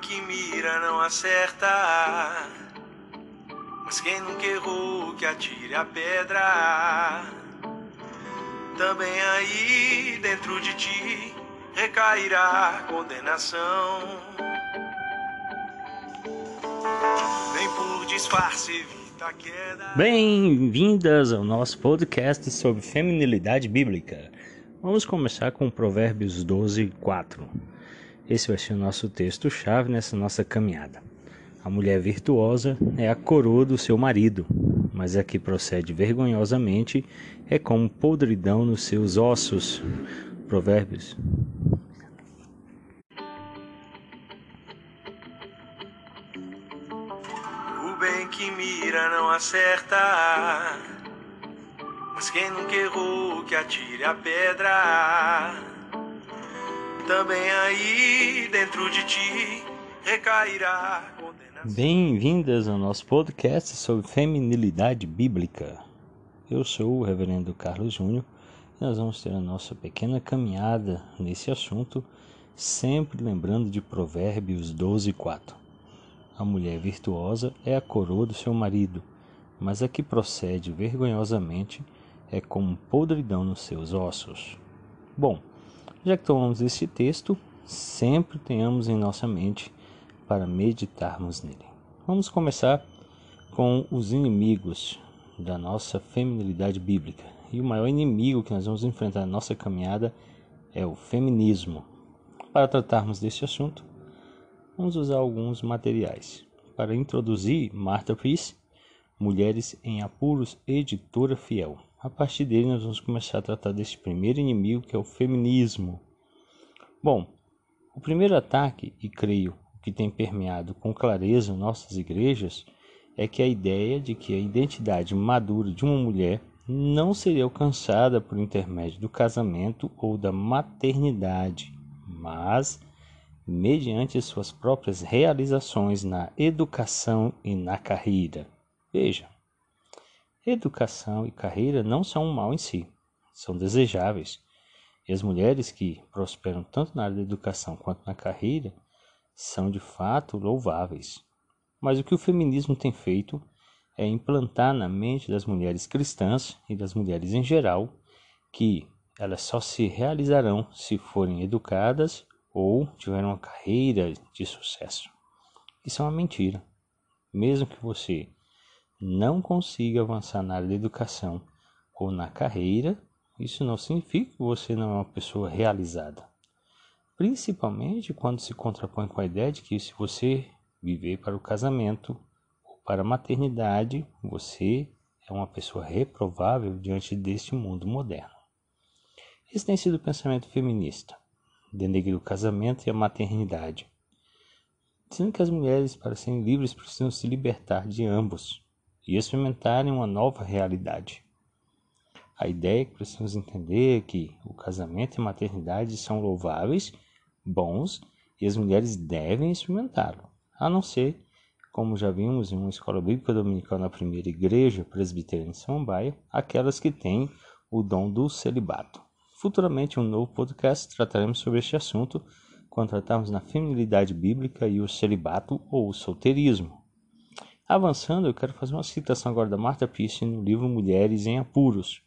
que mira não acerta. Mas quem nunca errou que atire a pedra. Também aí dentro de ti recairá condenação. Vem por disfarce, evita a queda. Bem-vindas ao nosso podcast sobre feminilidade bíblica. Vamos começar com Provérbios 12, 4. Esse vai ser o nosso texto-chave nessa nossa caminhada. A mulher virtuosa é a coroa do seu marido, mas a que procede vergonhosamente é como podridão nos seus ossos. Provérbios. O bem que mira não acerta. Mas quem nunca errou que atire a pedra. Também aí dentro de ti recairá condenação. Bem-vindas ao nosso podcast sobre feminilidade bíblica. Eu sou o Reverendo Carlos Júnior e nós vamos ter a nossa pequena caminhada nesse assunto, sempre lembrando de Provérbios 12, 4. A mulher virtuosa é a coroa do seu marido, mas a que procede vergonhosamente é como podridão nos seus ossos. Bom, já que tomamos este texto, sempre tenhamos em nossa mente para meditarmos nele. Vamos começar com os inimigos da nossa feminilidade bíblica. E o maior inimigo que nós vamos enfrentar na nossa caminhada é o feminismo. Para tratarmos deste assunto, vamos usar alguns materiais. Para introduzir, Martha Peace, Mulheres em Apuros, editora fiel. A partir dele, nós vamos começar a tratar desse primeiro inimigo que é o feminismo. Bom, o primeiro ataque, e creio que tem permeado com clareza nossas igrejas, é que a ideia de que a identidade madura de uma mulher não seria alcançada por intermédio do casamento ou da maternidade, mas mediante suas próprias realizações na educação e na carreira. Veja, educação e carreira não são um mal em si, são desejáveis. E as mulheres que prosperam tanto na área da educação quanto na carreira são de fato louváveis. Mas o que o feminismo tem feito é implantar na mente das mulheres cristãs e das mulheres em geral que elas só se realizarão se forem educadas ou tiverem uma carreira de sucesso. Isso é uma mentira. Mesmo que você não consiga avançar na área da educação ou na carreira, isso não significa que você não é uma pessoa realizada. Principalmente quando se contrapõe com a ideia de que se você viver para o casamento ou para a maternidade, você é uma pessoa reprovável diante deste mundo moderno. Esse tem sido o pensamento feminista, denegrir o casamento e a maternidade, sendo que as mulheres, para serem livres, precisam se libertar de ambos e experimentarem uma nova realidade. A ideia que precisamos entender é que o casamento e a maternidade são louváveis, bons, e as mulheres devem experimentá-lo, a não ser, como já vimos em uma escola bíblica dominical na primeira igreja presbiteriana em Samambaia, aquelas que têm o dom do celibato. Futuramente, em um novo podcast, trataremos sobre este assunto quando tratarmos na feminilidade bíblica e o celibato ou o solteirismo. Avançando, eu quero fazer uma citação agora da Martha Pearce no livro Mulheres em Apuros.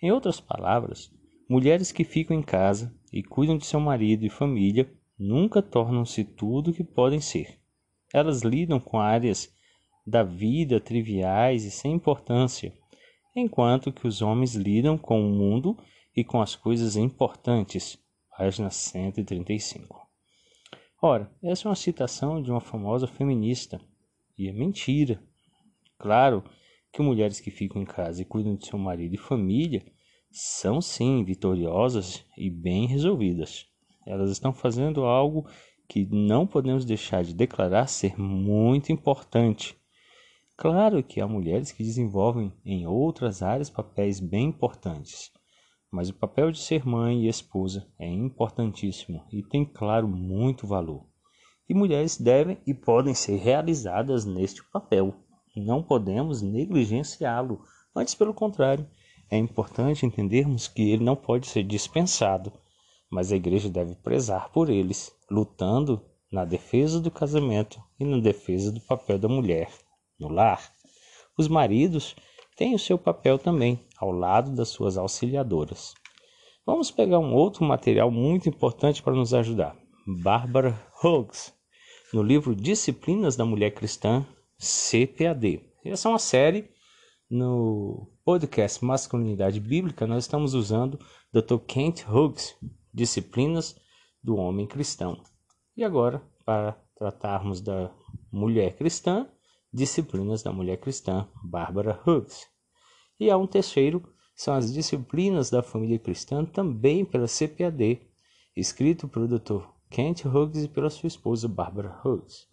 Em outras palavras, mulheres que ficam em casa e cuidam de seu marido e família nunca tornam-se tudo o que podem ser. Elas lidam com áreas da vida triviais e sem importância, enquanto que os homens lidam com o mundo e com as coisas importantes. Página 135. Ora, essa é uma citação de uma famosa feminista e é mentira. Claro que mulheres que ficam em casa e cuidam de seu marido e família são sim vitoriosas e bem resolvidas. Elas estão fazendo algo que não podemos deixar de declarar ser muito importante. Claro que há mulheres que desenvolvem em outras áreas papéis bem importantes, mas o papel de ser mãe e esposa é importantíssimo e tem, claro, muito valor e mulheres devem e podem ser realizadas neste papel. Não podemos negligenciá-lo, antes, pelo contrário, é importante entendermos que ele não pode ser dispensado, mas a igreja deve prezar por eles, lutando na defesa do casamento e na defesa do papel da mulher no lar. Os maridos têm o seu papel também, ao lado das suas auxiliadoras. Vamos pegar um outro material muito importante para nos ajudar. Barbara Hughes, no livro Disciplinas da Mulher Cristã, CPAD. Essa é uma série no podcast Masculinidade Bíblica, nós estamos usando Dr. Kent Hughes, Disciplinas do Homem Cristão. E agora, para tratarmos da mulher cristã, Disciplinas da Mulher Cristã, Barbara Hughes. E há um terceiro, são as Disciplinas da Família Cristã, também pela CPAD, escrito pelo Dr. Kent Hughes e pela sua esposa Barbara Hughes.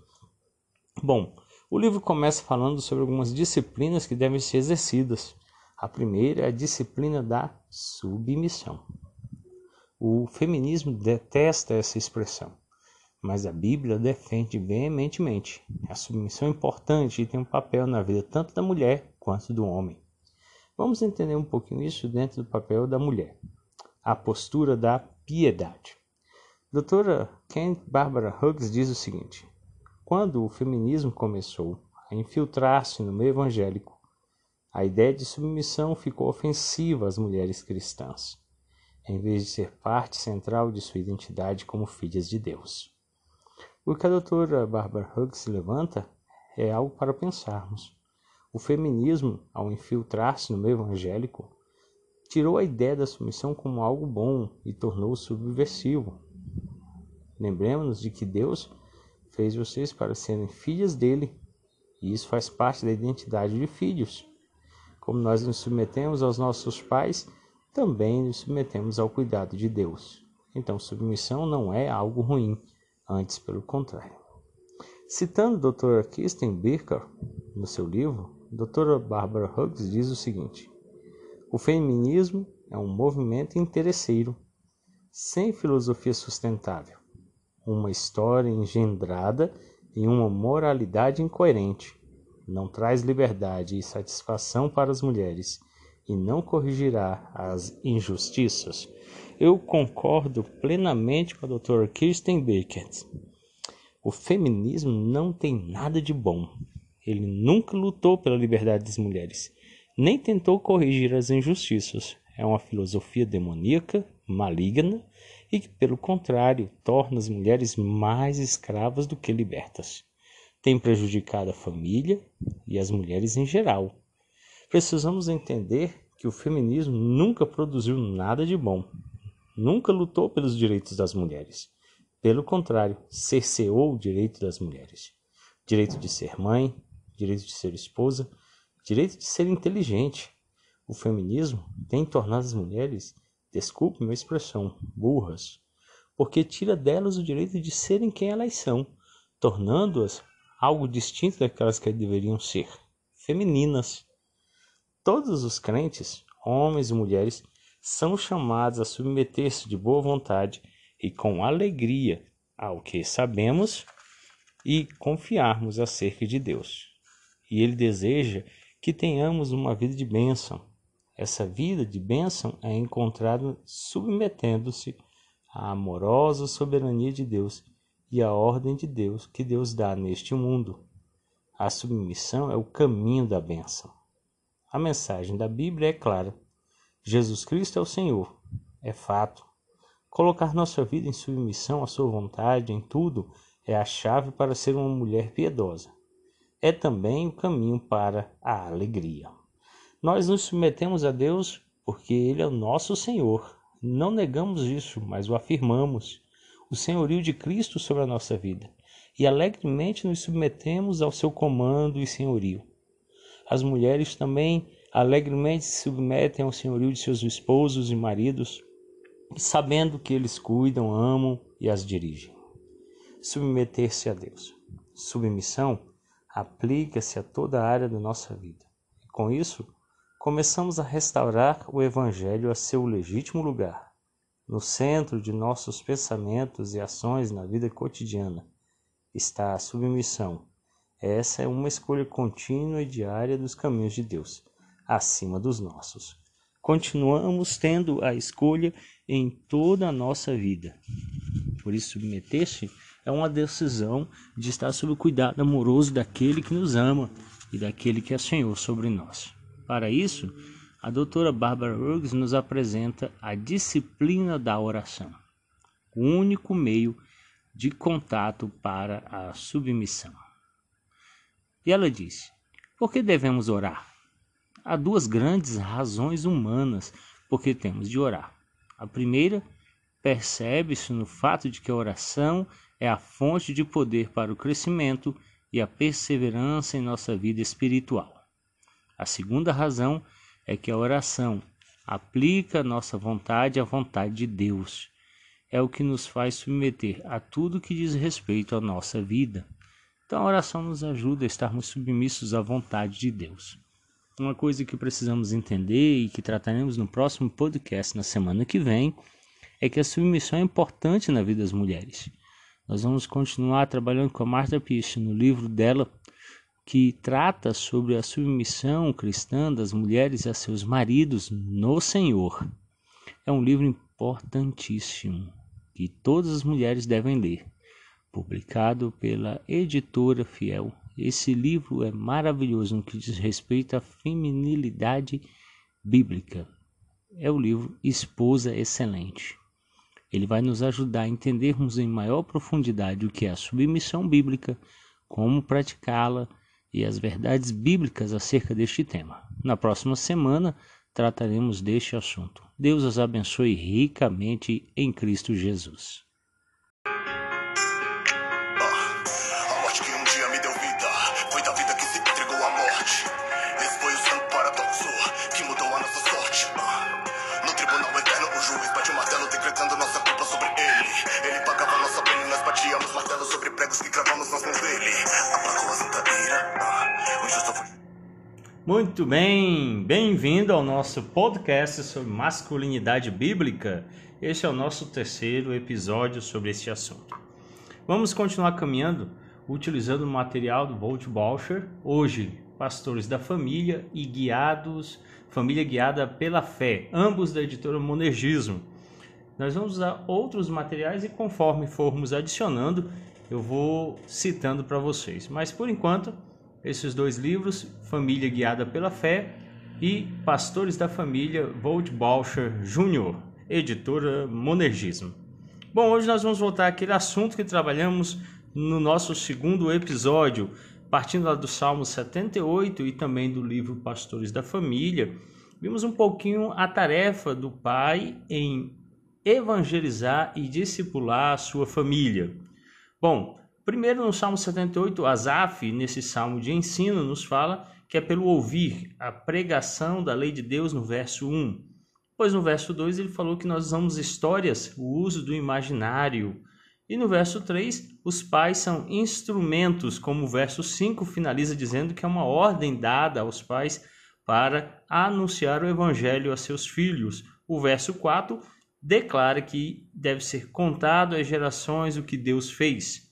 Bom, o livro começa falando sobre algumas disciplinas que devem ser exercidas. A primeira é a disciplina da submissão. O feminismo detesta essa expressão mas a Bíblia defende veementemente. A submissão é importante e tem um papel na vida tanto da mulher quanto do homem. Vamos entender um pouquinho isso dentro do papel da mulher. A postura da piedade. Doutora Kent Barbara Hughes diz o seguinte: Quando o feminismo começou a infiltrar-se no meio evangélico, a ideia de submissão ficou ofensiva às mulheres cristãs, em vez de ser parte central de sua identidade como filhas de Deus. O que a doutora Barbara Hughes levanta é algo para pensarmos. O feminismo, ao infiltrar-se no meio evangélico, tirou a ideia da submissão como algo bom e tornou-o subversivo. Lembremos-nos de que Deus fez vocês para serem filhas dele, e isso faz parte da identidade de filhos. Como nós nos submetemos aos nossos pais, também nos submetemos ao cuidado de Deus. Então, submissão não é algo ruim antes pelo contrário. Citando Dr. Kirsten Birker no seu livro, Dra. Barbara Hughes diz o seguinte: O feminismo é um movimento interesseiro, sem filosofia sustentável, uma história engendrada em uma moralidade incoerente, não traz liberdade e satisfação para as mulheres e não corrigirá as injustiças eu concordo plenamente com a doutora Kirsten Beckett. O feminismo não tem nada de bom. Ele nunca lutou pela liberdade das mulheres, nem tentou corrigir as injustiças. É uma filosofia demoníaca, maligna e que, pelo contrário, torna as mulheres mais escravas do que libertas. Tem prejudicado a família e as mulheres em geral. Precisamos entender que o feminismo nunca produziu nada de bom nunca lutou pelos direitos das mulheres. Pelo contrário, cerceou o direito das mulheres. Direito de ser mãe, direito de ser esposa, direito de ser inteligente. O feminismo tem tornado as mulheres, desculpe minha expressão, burras, porque tira delas o direito de serem quem elas são, tornando-as algo distinto daquelas que deveriam ser, femininas. Todos os crentes, homens e mulheres, são chamados a submeter-se de boa vontade e com alegria ao que sabemos e confiarmos acerca de Deus. E Ele deseja que tenhamos uma vida de bênção. Essa vida de bênção é encontrada submetendo-se à amorosa soberania de Deus e à ordem de Deus que Deus dá neste mundo. A submissão é o caminho da bênção. A mensagem da Bíblia é clara Jesus Cristo é o Senhor, é fato. Colocar nossa vida em submissão à Sua vontade em tudo é a chave para ser uma mulher piedosa. É também o caminho para a alegria. Nós nos submetemos a Deus porque Ele é o nosso Senhor. Não negamos isso, mas o afirmamos. O senhorio de Cristo sobre a nossa vida. E alegremente nos submetemos ao seu comando e senhorio. As mulheres também alegremente se submetem ao senhorio de seus esposos e maridos, sabendo que eles cuidam, amam e as dirigem. Submeter-se a Deus. Submissão aplica-se a toda a área da nossa vida. Com isso, começamos a restaurar o Evangelho a seu legítimo lugar, no centro de nossos pensamentos e ações na vida cotidiana. Está a submissão. Essa é uma escolha contínua e diária dos caminhos de Deus acima dos nossos. Continuamos tendo a escolha em toda a nossa vida. Por isso, submeter-se é uma decisão de estar sob o cuidado amoroso daquele que nos ama e daquele que é Senhor sobre nós. Para isso, a doutora Barbara Hughes nos apresenta a disciplina da oração, o único meio de contato para a submissão. E ela diz: por que devemos orar? Há duas grandes razões humanas por que temos de orar. A primeira percebe-se no fato de que a oração é a fonte de poder para o crescimento e a perseverança em nossa vida espiritual. A segunda razão é que a oração aplica nossa vontade à vontade de Deus. É o que nos faz submeter a tudo que diz respeito à nossa vida. Então a oração nos ajuda a estarmos submissos à vontade de Deus. Uma coisa que precisamos entender e que trataremos no próximo podcast na semana que vem é que a submissão é importante na vida das mulheres. Nós vamos continuar trabalhando com a Martha Pearce no livro dela que trata sobre a submissão cristã das mulheres a seus maridos no Senhor. É um livro importantíssimo que todas as mulheres devem ler publicado pela editora Fiel. Esse livro é maravilhoso no que diz respeito à feminilidade bíblica. É o livro Esposa Excelente. Ele vai nos ajudar a entendermos em maior profundidade o que é a submissão bíblica, como praticá-la e as verdades bíblicas acerca deste tema. Na próxima semana trataremos deste assunto. Deus os abençoe ricamente em Cristo Jesus. Muito bem, bem-vindo ao nosso podcast sobre masculinidade bíblica. Este é o nosso terceiro episódio sobre este assunto. Vamos continuar caminhando utilizando o material do Volt Bauscher, hoje Pastores da Família e Guiados, Família Guiada pela Fé, ambos da editora Monergismo. Nós vamos usar outros materiais e conforme formos adicionando, eu vou citando para vocês. Mas por enquanto, esses dois livros, Família Guiada pela Fé e Pastores da Família, Volt Bauscher Jr., editora Monergismo. Bom, hoje nós vamos voltar àquele assunto que trabalhamos no nosso segundo episódio, partindo lá do Salmo 78 e também do livro Pastores da Família. Vimos um pouquinho a tarefa do pai em evangelizar e discipular a sua família. Bom, Primeiro, no Salmo 78, Asaf, nesse salmo de ensino, nos fala que é pelo ouvir a pregação da lei de Deus no verso 1. Pois no verso 2 ele falou que nós usamos histórias, o uso do imaginário. E no verso 3, os pais são instrumentos, como o verso 5 finaliza dizendo que é uma ordem dada aos pais para anunciar o evangelho a seus filhos. O verso 4 declara que deve ser contado às gerações o que Deus fez.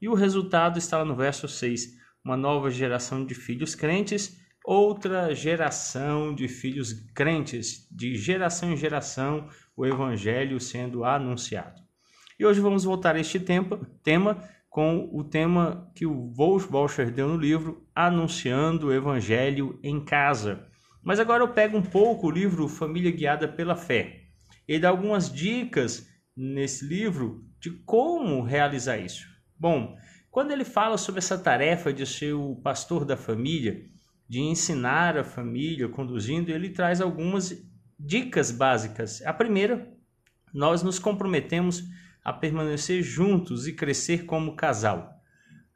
E o resultado está lá no verso 6. Uma nova geração de filhos crentes, outra geração de filhos crentes, de geração em geração, o evangelho sendo anunciado. E hoje vamos voltar a este tempo, tema com o tema que o Wolf Bolscher deu no livro, Anunciando o Evangelho em Casa. Mas agora eu pego um pouco o livro Família Guiada pela Fé. Ele dá algumas dicas nesse livro de como realizar isso. Bom, quando ele fala sobre essa tarefa de ser o pastor da família, de ensinar a família, conduzindo, ele traz algumas dicas básicas. A primeira, nós nos comprometemos a permanecer juntos e crescer como casal.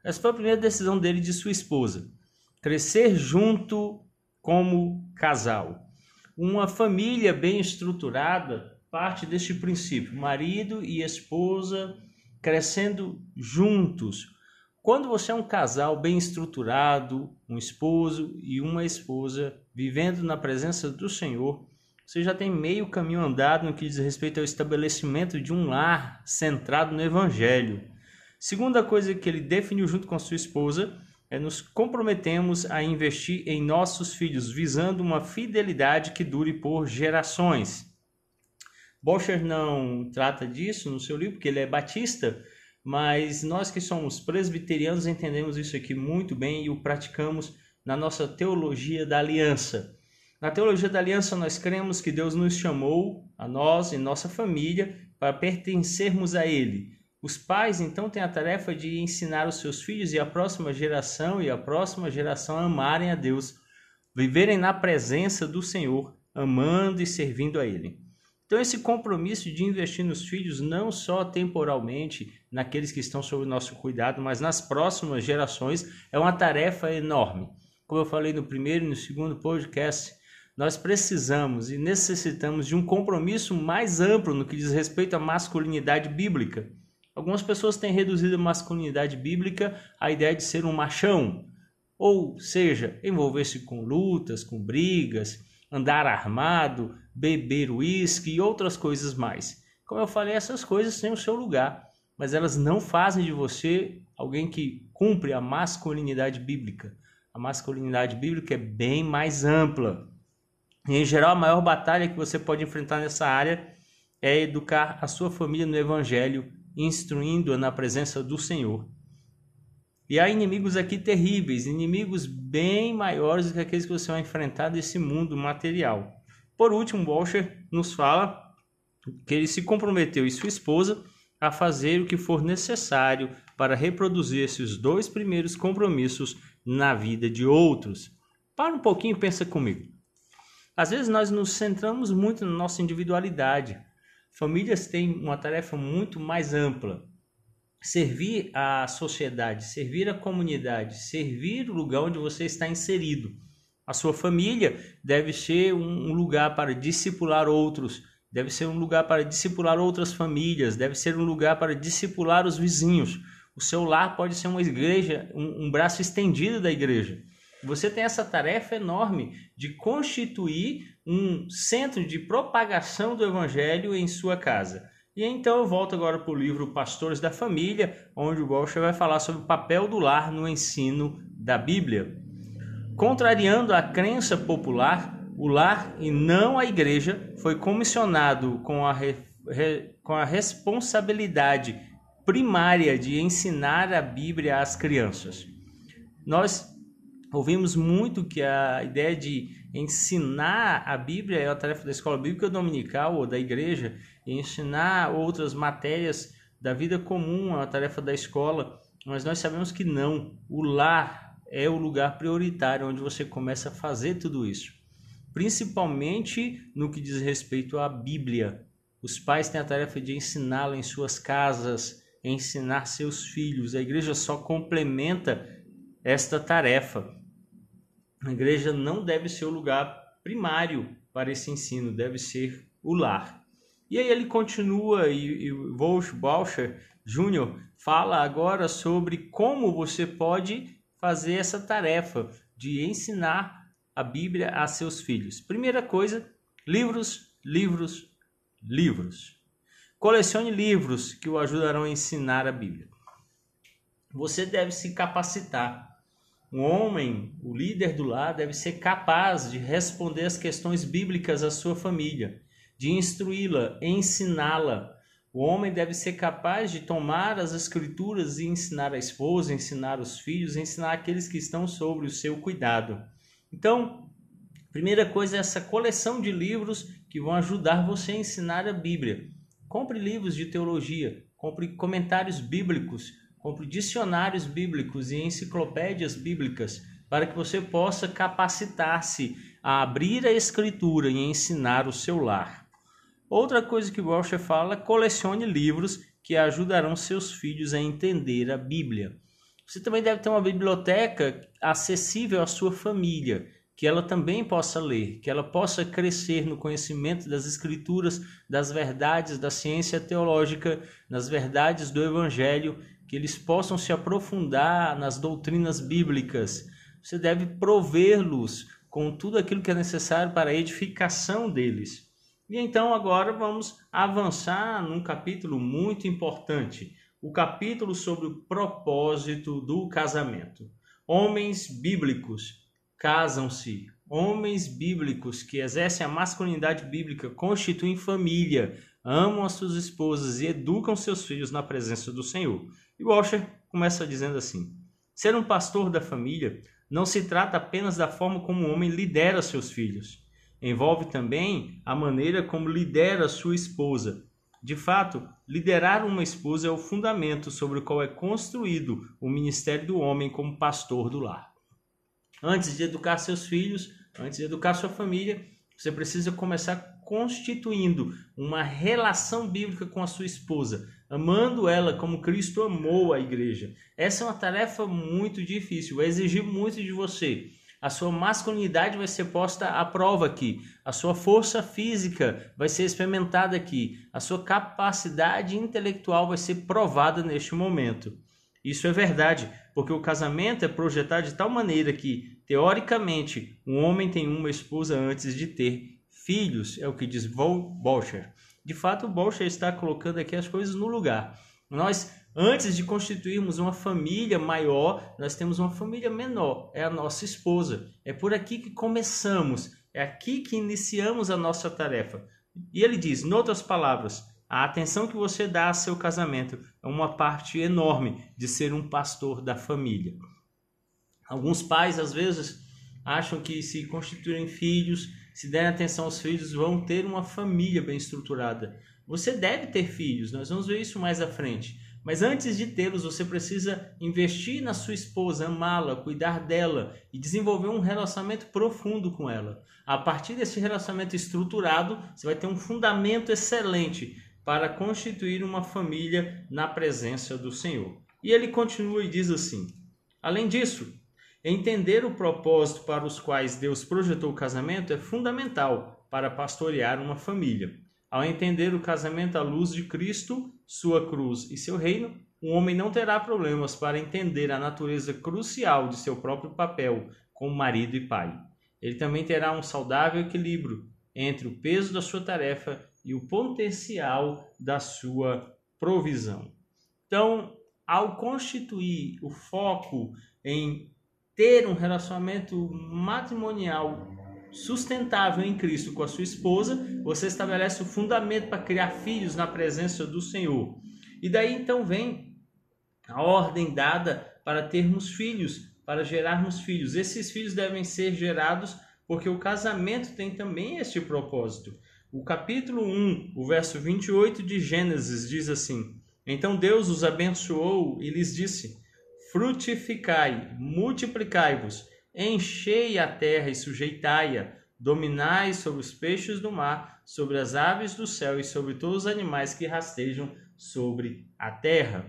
Essa foi a primeira decisão dele e de sua esposa. Crescer junto como casal. Uma família bem estruturada parte deste princípio: marido e esposa crescendo juntos. Quando você é um casal bem estruturado, um esposo e uma esposa vivendo na presença do Senhor, você já tem meio caminho andado no que diz respeito ao estabelecimento de um lar centrado no Evangelho. Segunda coisa que ele definiu junto com a sua esposa é nos comprometemos a investir em nossos filhos, visando uma fidelidade que dure por gerações. Boscher não trata disso no seu livro, porque ele é batista, mas nós que somos presbiterianos entendemos isso aqui muito bem e o praticamos na nossa teologia da aliança. Na teologia da aliança, nós cremos que Deus nos chamou, a nós e nossa família, para pertencermos a Ele. Os pais, então, têm a tarefa de ensinar os seus filhos e a próxima geração e a próxima geração a amarem a Deus, viverem na presença do Senhor, amando e servindo a Ele. Então, esse compromisso de investir nos filhos, não só temporalmente, naqueles que estão sob o nosso cuidado, mas nas próximas gerações, é uma tarefa enorme. Como eu falei no primeiro e no segundo podcast, nós precisamos e necessitamos de um compromisso mais amplo no que diz respeito à masculinidade bíblica. Algumas pessoas têm reduzido a masculinidade bíblica à ideia de ser um machão, ou seja, envolver-se com lutas, com brigas, andar armado, beber uísque e outras coisas mais. Como eu falei, essas coisas têm o seu lugar, mas elas não fazem de você alguém que cumpre a masculinidade bíblica. A masculinidade bíblica é bem mais ampla. E, em geral, a maior batalha que você pode enfrentar nessa área é educar a sua família no Evangelho, instruindo-a na presença do Senhor. E há inimigos aqui terríveis, inimigos bem maiores do que aqueles que você vai enfrentar desse mundo material. Por último, Walsher nos fala que ele se comprometeu e sua esposa a fazer o que for necessário para reproduzir esses dois primeiros compromissos na vida de outros. Para um pouquinho e pensa comigo. Às vezes nós nos centramos muito na nossa individualidade. Famílias têm uma tarefa muito mais ampla. Servir a sociedade, servir a comunidade, servir o lugar onde você está inserido. A sua família deve ser um lugar para discipular outros, deve ser um lugar para discipular outras famílias, deve ser um lugar para discipular os vizinhos. O seu lar pode ser uma igreja, um, um braço estendido da igreja. Você tem essa tarefa enorme de constituir um centro de propagação do evangelho em sua casa. E então eu volto agora para o livro Pastores da Família, onde o Bolsha vai falar sobre o papel do lar no ensino da Bíblia. Contrariando a crença popular, o lar e não a igreja foi comissionado com a, re, re, com a responsabilidade primária de ensinar a Bíblia às crianças. Nós ouvimos muito que a ideia de ensinar a Bíblia é a tarefa da escola bíblica dominical ou da igreja, e ensinar outras matérias da vida comum é a tarefa da escola, mas nós sabemos que não. O lar é o lugar prioritário onde você começa a fazer tudo isso, principalmente no que diz respeito à Bíblia. Os pais têm a tarefa de ensiná-la em suas casas, ensinar seus filhos. A igreja só complementa esta tarefa. A igreja não deve ser o lugar primário para esse ensino, deve ser o lar. E aí ele continua e, e Wolf Bauscher Jr. fala agora sobre como você pode fazer essa tarefa de ensinar a Bíblia a seus filhos. Primeira coisa, livros, livros, livros. Colecione livros que o ajudarão a ensinar a Bíblia. Você deve se capacitar um homem, o líder do lar, deve ser capaz de responder as questões bíblicas à sua família, de instruí-la, ensiná-la. O homem deve ser capaz de tomar as escrituras e ensinar a esposa, ensinar os filhos, ensinar aqueles que estão sobre o seu cuidado. Então, primeira coisa é essa coleção de livros que vão ajudar você a ensinar a Bíblia. Compre livros de teologia, compre comentários bíblicos, Compre dicionários bíblicos e enciclopédias bíblicas para que você possa capacitar-se a abrir a escritura e ensinar o seu lar. Outra coisa que Walsh fala, colecione livros que ajudarão seus filhos a entender a Bíblia. Você também deve ter uma biblioteca acessível à sua família, que ela também possa ler, que ela possa crescer no conhecimento das escrituras, das verdades da ciência teológica, nas verdades do evangelho que eles possam se aprofundar nas doutrinas bíblicas. Você deve provê-los com tudo aquilo que é necessário para a edificação deles. E então agora vamos avançar num capítulo muito importante, o capítulo sobre o propósito do casamento. Homens bíblicos casam-se. Homens bíblicos que exercem a masculinidade bíblica constituem família amam as suas esposas e educam seus filhos na presença do Senhor. E Washer começa dizendo assim: Ser um pastor da família não se trata apenas da forma como o homem lidera seus filhos. Envolve também a maneira como lidera sua esposa. De fato, liderar uma esposa é o fundamento sobre o qual é construído o ministério do homem como pastor do lar. Antes de educar seus filhos, antes de educar sua família, você precisa começar constituindo uma relação bíblica com a sua esposa, amando ela como Cristo amou a igreja. Essa é uma tarefa muito difícil, vai exigir muito de você. A sua masculinidade vai ser posta à prova aqui. A sua força física vai ser experimentada aqui. A sua capacidade intelectual vai ser provada neste momento. Isso é verdade, porque o casamento é projetado de tal maneira que, teoricamente, um homem tem uma esposa antes de ter filhos, é o que diz Bolcher. De fato, Bolcher está colocando aqui as coisas no lugar. Nós, antes de constituirmos uma família maior, nós temos uma família menor, é a nossa esposa. É por aqui que começamos, é aqui que iniciamos a nossa tarefa. E ele diz, em outras palavras, a atenção que você dá a seu casamento é uma parte enorme de ser um pastor da família. Alguns pais, às vezes, acham que se constituírem filhos, se derem atenção aos filhos, vão ter uma família bem estruturada. Você deve ter filhos, nós vamos ver isso mais à frente. Mas antes de tê-los, você precisa investir na sua esposa, amá-la, cuidar dela e desenvolver um relacionamento profundo com ela. A partir desse relacionamento estruturado, você vai ter um fundamento excelente para constituir uma família na presença do Senhor. E ele continua e diz assim: Além disso, Entender o propósito para os quais Deus projetou o casamento é fundamental para pastorear uma família. Ao entender o casamento à luz de Cristo, sua cruz e seu reino, um homem não terá problemas para entender a natureza crucial de seu próprio papel como marido e pai. Ele também terá um saudável equilíbrio entre o peso da sua tarefa e o potencial da sua provisão. Então, ao constituir o foco em ter um relacionamento matrimonial sustentável em Cristo com a sua esposa, você estabelece o fundamento para criar filhos na presença do Senhor. E daí então vem a ordem dada para termos filhos, para gerarmos filhos. Esses filhos devem ser gerados porque o casamento tem também este propósito. O capítulo 1, o verso 28 de Gênesis diz assim: Então Deus os abençoou e lhes disse: frutificai, multiplicai-vos, enchei a terra e sujeitai-a, dominai sobre os peixes do mar, sobre as aves do céu e sobre todos os animais que rastejam sobre a terra.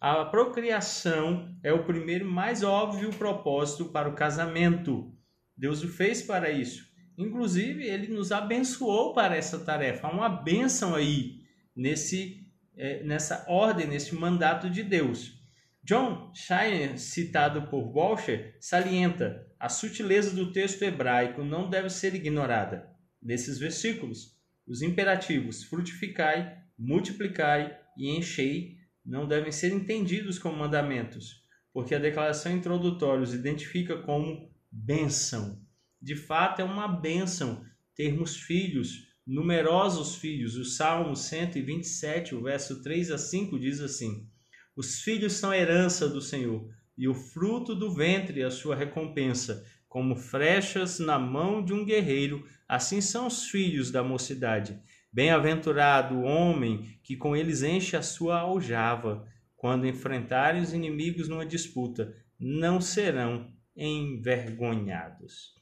A procriação é o primeiro mais óbvio propósito para o casamento. Deus o fez para isso. Inclusive, ele nos abençoou para essa tarefa. Há uma bênção aí nesse, é, nessa ordem, nesse mandato de Deus. John Shiner, citado por Walsher, salienta a sutileza do texto hebraico não deve ser ignorada. Nesses versículos, os imperativos frutificai, multiplicai e enchei não devem ser entendidos como mandamentos, porque a declaração introdutória os identifica como bênção. De fato, é uma bênção termos filhos, numerosos filhos. O Salmo 127, o verso 3 a 5 diz assim: os filhos são herança do Senhor, e o fruto do ventre a sua recompensa. Como flechas na mão de um guerreiro, assim são os filhos da mocidade. Bem-aventurado o homem que com eles enche a sua aljava. Quando enfrentarem os inimigos numa disputa, não serão envergonhados.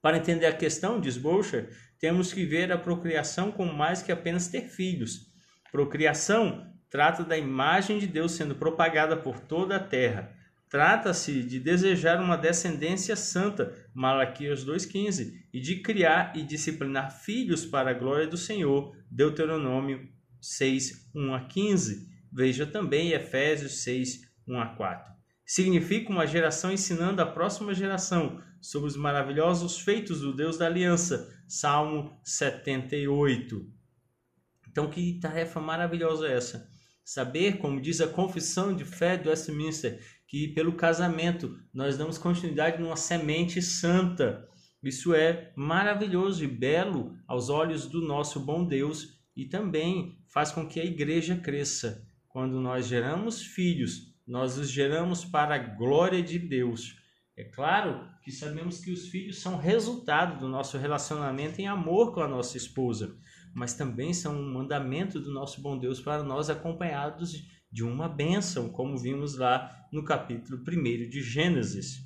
Para entender a questão, diz Bolcher, temos que ver a procriação como mais que apenas ter filhos. Procriação trata da imagem de Deus sendo propagada por toda a terra. Trata-se de desejar uma descendência santa, Malaquias 2,15, e de criar e disciplinar filhos para a glória do Senhor, Deuteronômio 6, 1 a 15. Veja também Efésios 6, 1 a 4. Significa uma geração ensinando a próxima geração sobre os maravilhosos feitos do Deus da aliança, Salmo 78. Então, que tarefa maravilhosa é essa? Saber, como diz a confissão de fé do Westminster, que pelo casamento nós damos continuidade numa semente santa. Isso é maravilhoso e belo aos olhos do nosso bom Deus e também faz com que a igreja cresça. Quando nós geramos filhos, nós os geramos para a glória de Deus. É claro que sabemos que os filhos são resultado do nosso relacionamento em amor com a nossa esposa, mas também são um mandamento do nosso bom Deus para nós, acompanhados de uma bênção, como vimos lá no capítulo 1 de Gênesis.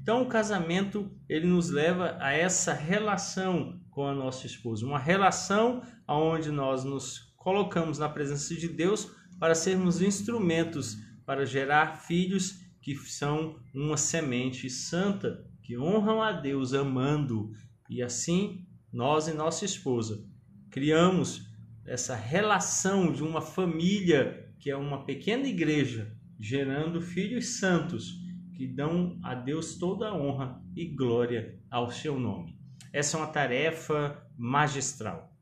Então, o casamento ele nos leva a essa relação com a nossa esposa, uma relação onde nós nos colocamos na presença de Deus para sermos instrumentos para gerar filhos que são uma semente santa, que honram a Deus amando. E assim, nós e nossa esposa criamos essa relação de uma família que é uma pequena igreja, gerando filhos santos que dão a Deus toda a honra e glória ao seu nome. Essa é uma tarefa magistral.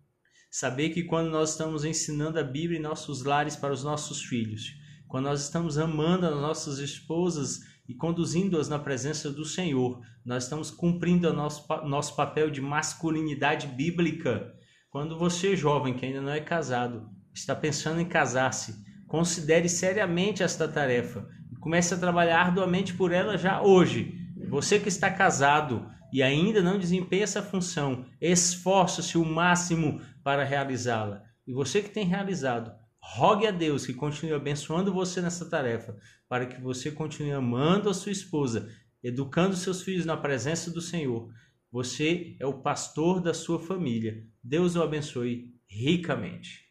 Saber que quando nós estamos ensinando a Bíblia em nossos lares para os nossos filhos, quando nós estamos amando as nossas esposas e conduzindo-as na presença do Senhor, nós estamos cumprindo o nosso, nosso papel de masculinidade bíblica. Quando você, jovem, que ainda não é casado, está pensando em casar-se, considere seriamente esta tarefa Comece a trabalhar arduamente por ela já hoje. Você que está casado e ainda não desempenha essa função, esforce-se o máximo para realizá-la. E você que tem realizado, rogue a Deus que continue abençoando você nessa tarefa, para que você continue amando a sua esposa, educando seus filhos na presença do Senhor. Você é o pastor da sua família. Deus o abençoe ricamente.